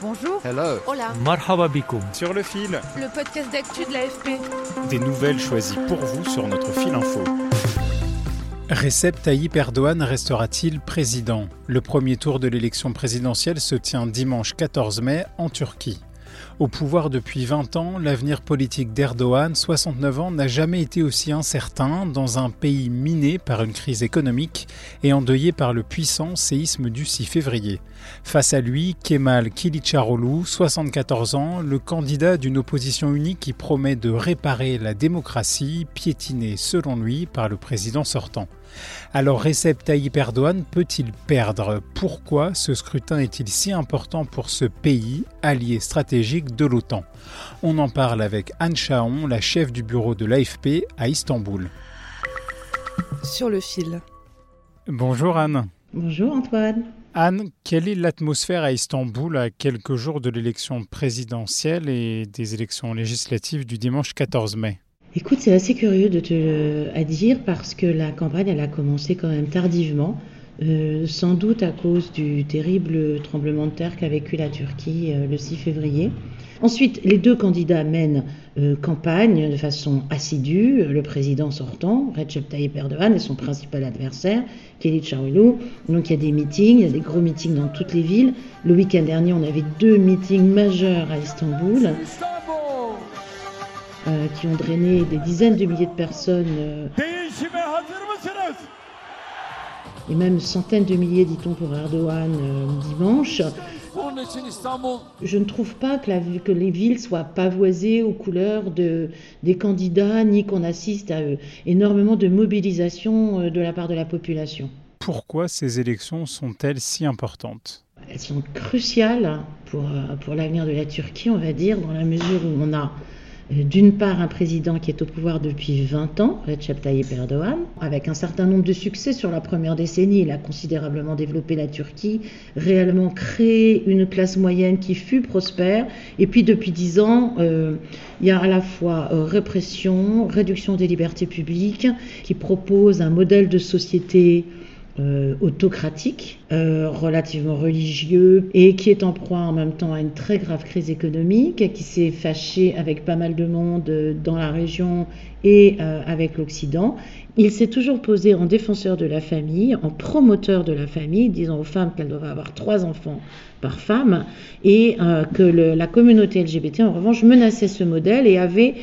Bonjour. Hello. Hola. Marhaba Sur le fil. Le podcast d'actu de l'AFP. Des nouvelles choisies pour vous sur notre fil info. Recep Tayyip Erdogan restera-t-il président? Le premier tour de l'élection présidentielle se tient dimanche 14 mai en Turquie. Au pouvoir depuis 20 ans, l'avenir politique d'Erdogan, 69 ans, n'a jamais été aussi incertain dans un pays miné par une crise économique et endeuillé par le puissant séisme du 6 février. Face à lui, Kemal Kilicdaroglu, 74 ans, le candidat d'une opposition unique qui promet de réparer la démocratie, piétinée selon lui par le président sortant. Alors Recep Tayyip Erdogan peut-il perdre? Pourquoi ce scrutin est-il si important pour ce pays, allié stratégique de l'OTAN? On en parle avec Anne Chaon, la chef du bureau de l'AFP à Istanbul. Sur le fil. Bonjour Anne. Bonjour Antoine. Anne, quelle est l'atmosphère à Istanbul à quelques jours de l'élection présidentielle et des élections législatives du dimanche 14 mai? Écoute, c'est assez curieux de te à dire parce que la campagne, elle a commencé quand même tardivement, euh, sans doute à cause du terrible tremblement de terre qu'a vécu la Turquie euh, le 6 février. Ensuite, les deux candidats mènent euh, campagne de façon assidue. Le président sortant, Recep Tayyip Erdogan, et son principal adversaire, Kılıçdaroğlu. Donc il y a des meetings, il y a des gros meetings dans toutes les villes. Le week-end dernier, on avait deux meetings majeurs à Istanbul. Euh, qui ont drainé des dizaines de milliers de personnes euh, et même centaines de milliers, dit-on, pour Erdogan euh, dimanche. Je ne trouve pas que, la, que, les villes soient pavoisées aux couleurs de, des candidats, ni qu'on assiste à énormément de mobilisation de la part de la population. Pourquoi ces élections sont-elles si importantes? Elles sont cruciales pour, pour l'avenir de la Turquie, on va dire, dans la mesure où on a d'une part un président qui est au pouvoir depuis 20 ans, Recep Tayyip Erdogan, avec un certain nombre de succès sur la première décennie. Il a considérablement développé la Turquie, réellement créé une classe moyenne qui fut prospère. Et puis depuis 10 ans, euh, il y a à la fois euh, répression, réduction des libertés publiques, qui propose un modèle de société euh, autocratique, euh, relativement religieux et qui est en proie en même temps à une très grave crise économique, qui s'est fâché avec pas mal de monde euh, dans la région et avec l'Occident. Il s'est toujours posé en défenseur de la famille, en promoteur de la famille, disant aux femmes qu'elles doivent avoir trois enfants par femme, et que la communauté LGBT, en revanche, menaçait ce modèle et avait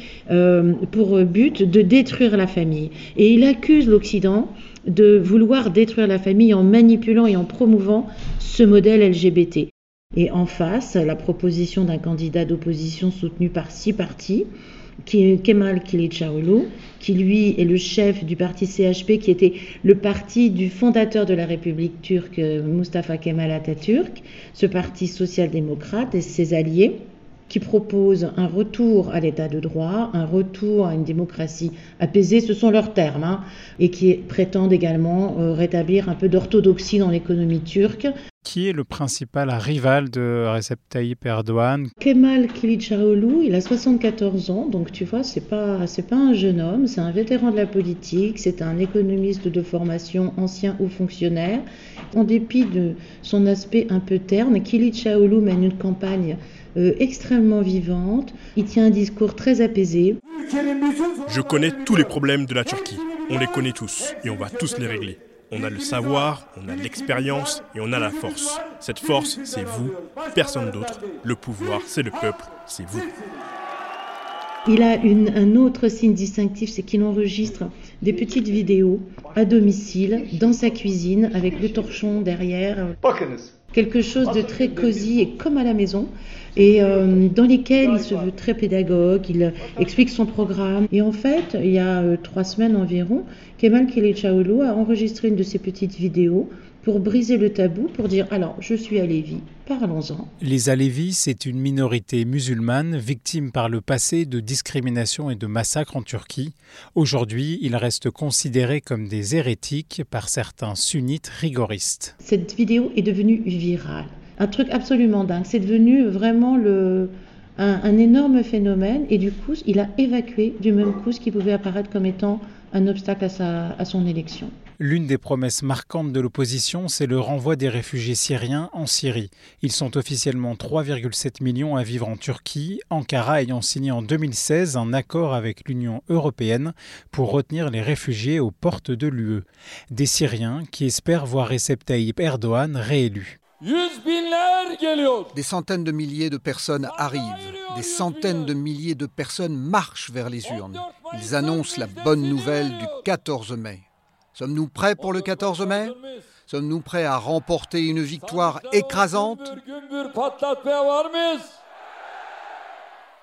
pour but de détruire la famille. Et il accuse l'Occident de vouloir détruire la famille en manipulant et en promouvant ce modèle LGBT. Et en face, la proposition d'un candidat d'opposition soutenu par six partis, qui est Kemal Kılıçdaroğlu, qui lui est le chef du parti CHP, qui était le parti du fondateur de la République turque, Mustafa Kemal Atatürk, ce parti social-démocrate et ses alliés qui propose un retour à l'état de droit, un retour à une démocratie apaisée, ce sont leurs termes, hein, et qui prétendent également euh, rétablir un peu d'orthodoxie dans l'économie turque. Qui est le principal rival de Recep Tayyip Erdogan? Kemal Kılıçdaroğlu, il a 74 ans, donc tu vois, c'est pas c'est pas un jeune homme, c'est un vétéran de la politique, c'est un économiste de formation, ancien haut fonctionnaire. En dépit de son aspect un peu terne, Kılıçdaroğlu mène une campagne euh, extrêmement vivante. Il tient un discours très apaisé. Je connais tous les problèmes de la Turquie. On les connaît tous et on va tous les régler. On a le savoir, on a l'expérience et on a la force. Cette force, c'est vous, personne d'autre. Le pouvoir, c'est le peuple, c'est vous. Il a un autre signe distinctif, c'est qu'il enregistre des petites vidéos à domicile, dans sa cuisine, avec le torchon derrière. Quelque chose de très cosy et comme à la maison et euh, dans lesquels il se veut très pédagogue, il explique son programme. Et en fait, il y a euh, trois semaines environ, Kemal Kilichaoulou a enregistré une de ses petites vidéos pour briser le tabou, pour dire alors je suis Alévi, parlons-en. Les Alévis, c'est une minorité musulmane victime par le passé de discrimination et de massacres en Turquie. Aujourd'hui, ils restent considérés comme des hérétiques par certains sunnites rigoristes. Cette vidéo est devenue virale un truc absolument dingue. C'est devenu vraiment le, un, énorme phénomène et du coup, il a évacué du même coup ce qui pouvait apparaître comme étant un obstacle à, sa, à son élection. L'une des promesses marquantes de l'opposition, c'est le renvoi des réfugiés syriens en Syrie. Ils sont officiellement 3,7 millions à vivre en Turquie, Ankara ayant signé en 2016 un accord avec l'Union européenne pour retenir les réfugiés aux portes de l'UE. Des Syriens qui espèrent voir Recep Tayyip Erdogan réélu. Des centaines de milliers de personnes arrivent, des centaines de milliers de personnes marchent vers les urnes. Ils annoncent la bonne nouvelle du 14 mai. Sommes-nous prêts pour le 14 mai? Sommes-nous prêts à remporter une victoire écrasante?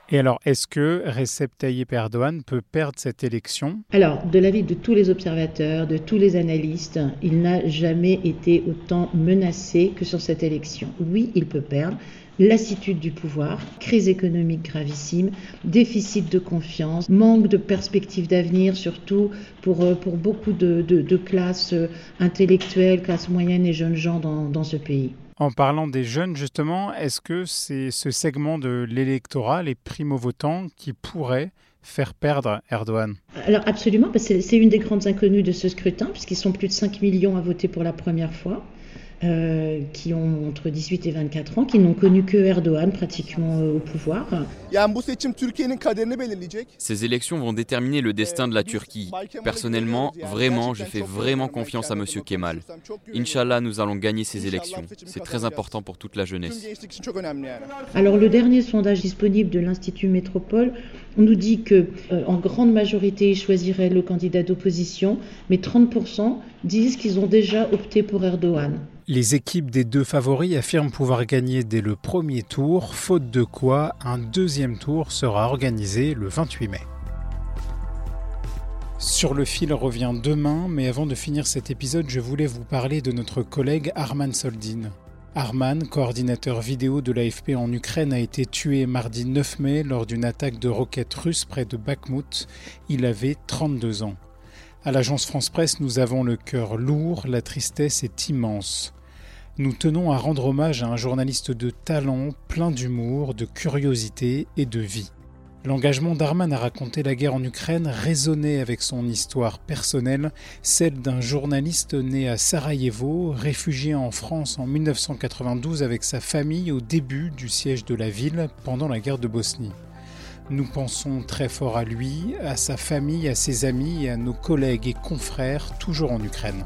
Et alors, est-ce que Recep Tayyip Erdogan peut perdre cette élection? Alors, de l'avis de tous les observateurs, de tous les analystes, il n'a jamais été autant menacé que sur cette élection. Oui, il peut perdre lassitude du pouvoir, crise économique gravissime, déficit de confiance, manque de perspectives d'avenir, surtout pour, euh, pour beaucoup de, classes euh, intellectuelles, classes moyennes et jeunes gens dans ce pays. En parlant des jeunes, justement, est-ce que c'est ce segment de l'électorat, les primo-votants, qui pourrait faire perdre Erdogan? Alors absolument, c'est une des grandes inconnues de ce scrutin, puisqu'ils sont plus de 5 millions à voter pour la première fois. Euh, qui ont entre 18 et 24 ans, qui n'ont connu que Erdogan pratiquement euh, au pouvoir. Ces élections vont déterminer le destin de la Turquie. Personnellement, vraiment, je fais vraiment confiance à M. Kemal. Inch'Allah, nous allons gagner ces élections. C'est très important pour toute la jeunesse. Alors le dernier sondage disponible de l'Institut Métropole nous dit que euh, en grande majorité, ils choisiraient le candidat d'opposition, mais 30% disent qu'ils ont déjà opté pour Erdogan. Les équipes des deux favoris affirment pouvoir gagner dès le premier tour, faute de quoi un deuxième tour sera organisé le 28 mai. Sur le fil revient demain, mais avant de finir cet épisode, je voulais vous parler de notre collègue Arman Soldin. Arman, coordinateur vidéo de l'AFP en Ukraine, a été tué mardi 9 mai lors d'une attaque de roquettes russes près de Bakhmut. Il avait 32 ans. À l'agence France Presse, nous avons le cœur lourd, la tristesse est immense. Nous tenons à rendre hommage à un journaliste de talent, plein d'humour, de curiosité et de vie. L'engagement d'Arman à raconter la guerre en Ukraine résonnait avec son histoire personnelle, celle d'un journaliste né à Sarajevo, réfugié en France en 1992 avec sa famille au début du siège de la ville pendant la guerre de Bosnie. Nous pensons très fort à lui, à sa famille, à ses amis et à nos collègues et confrères toujours en Ukraine.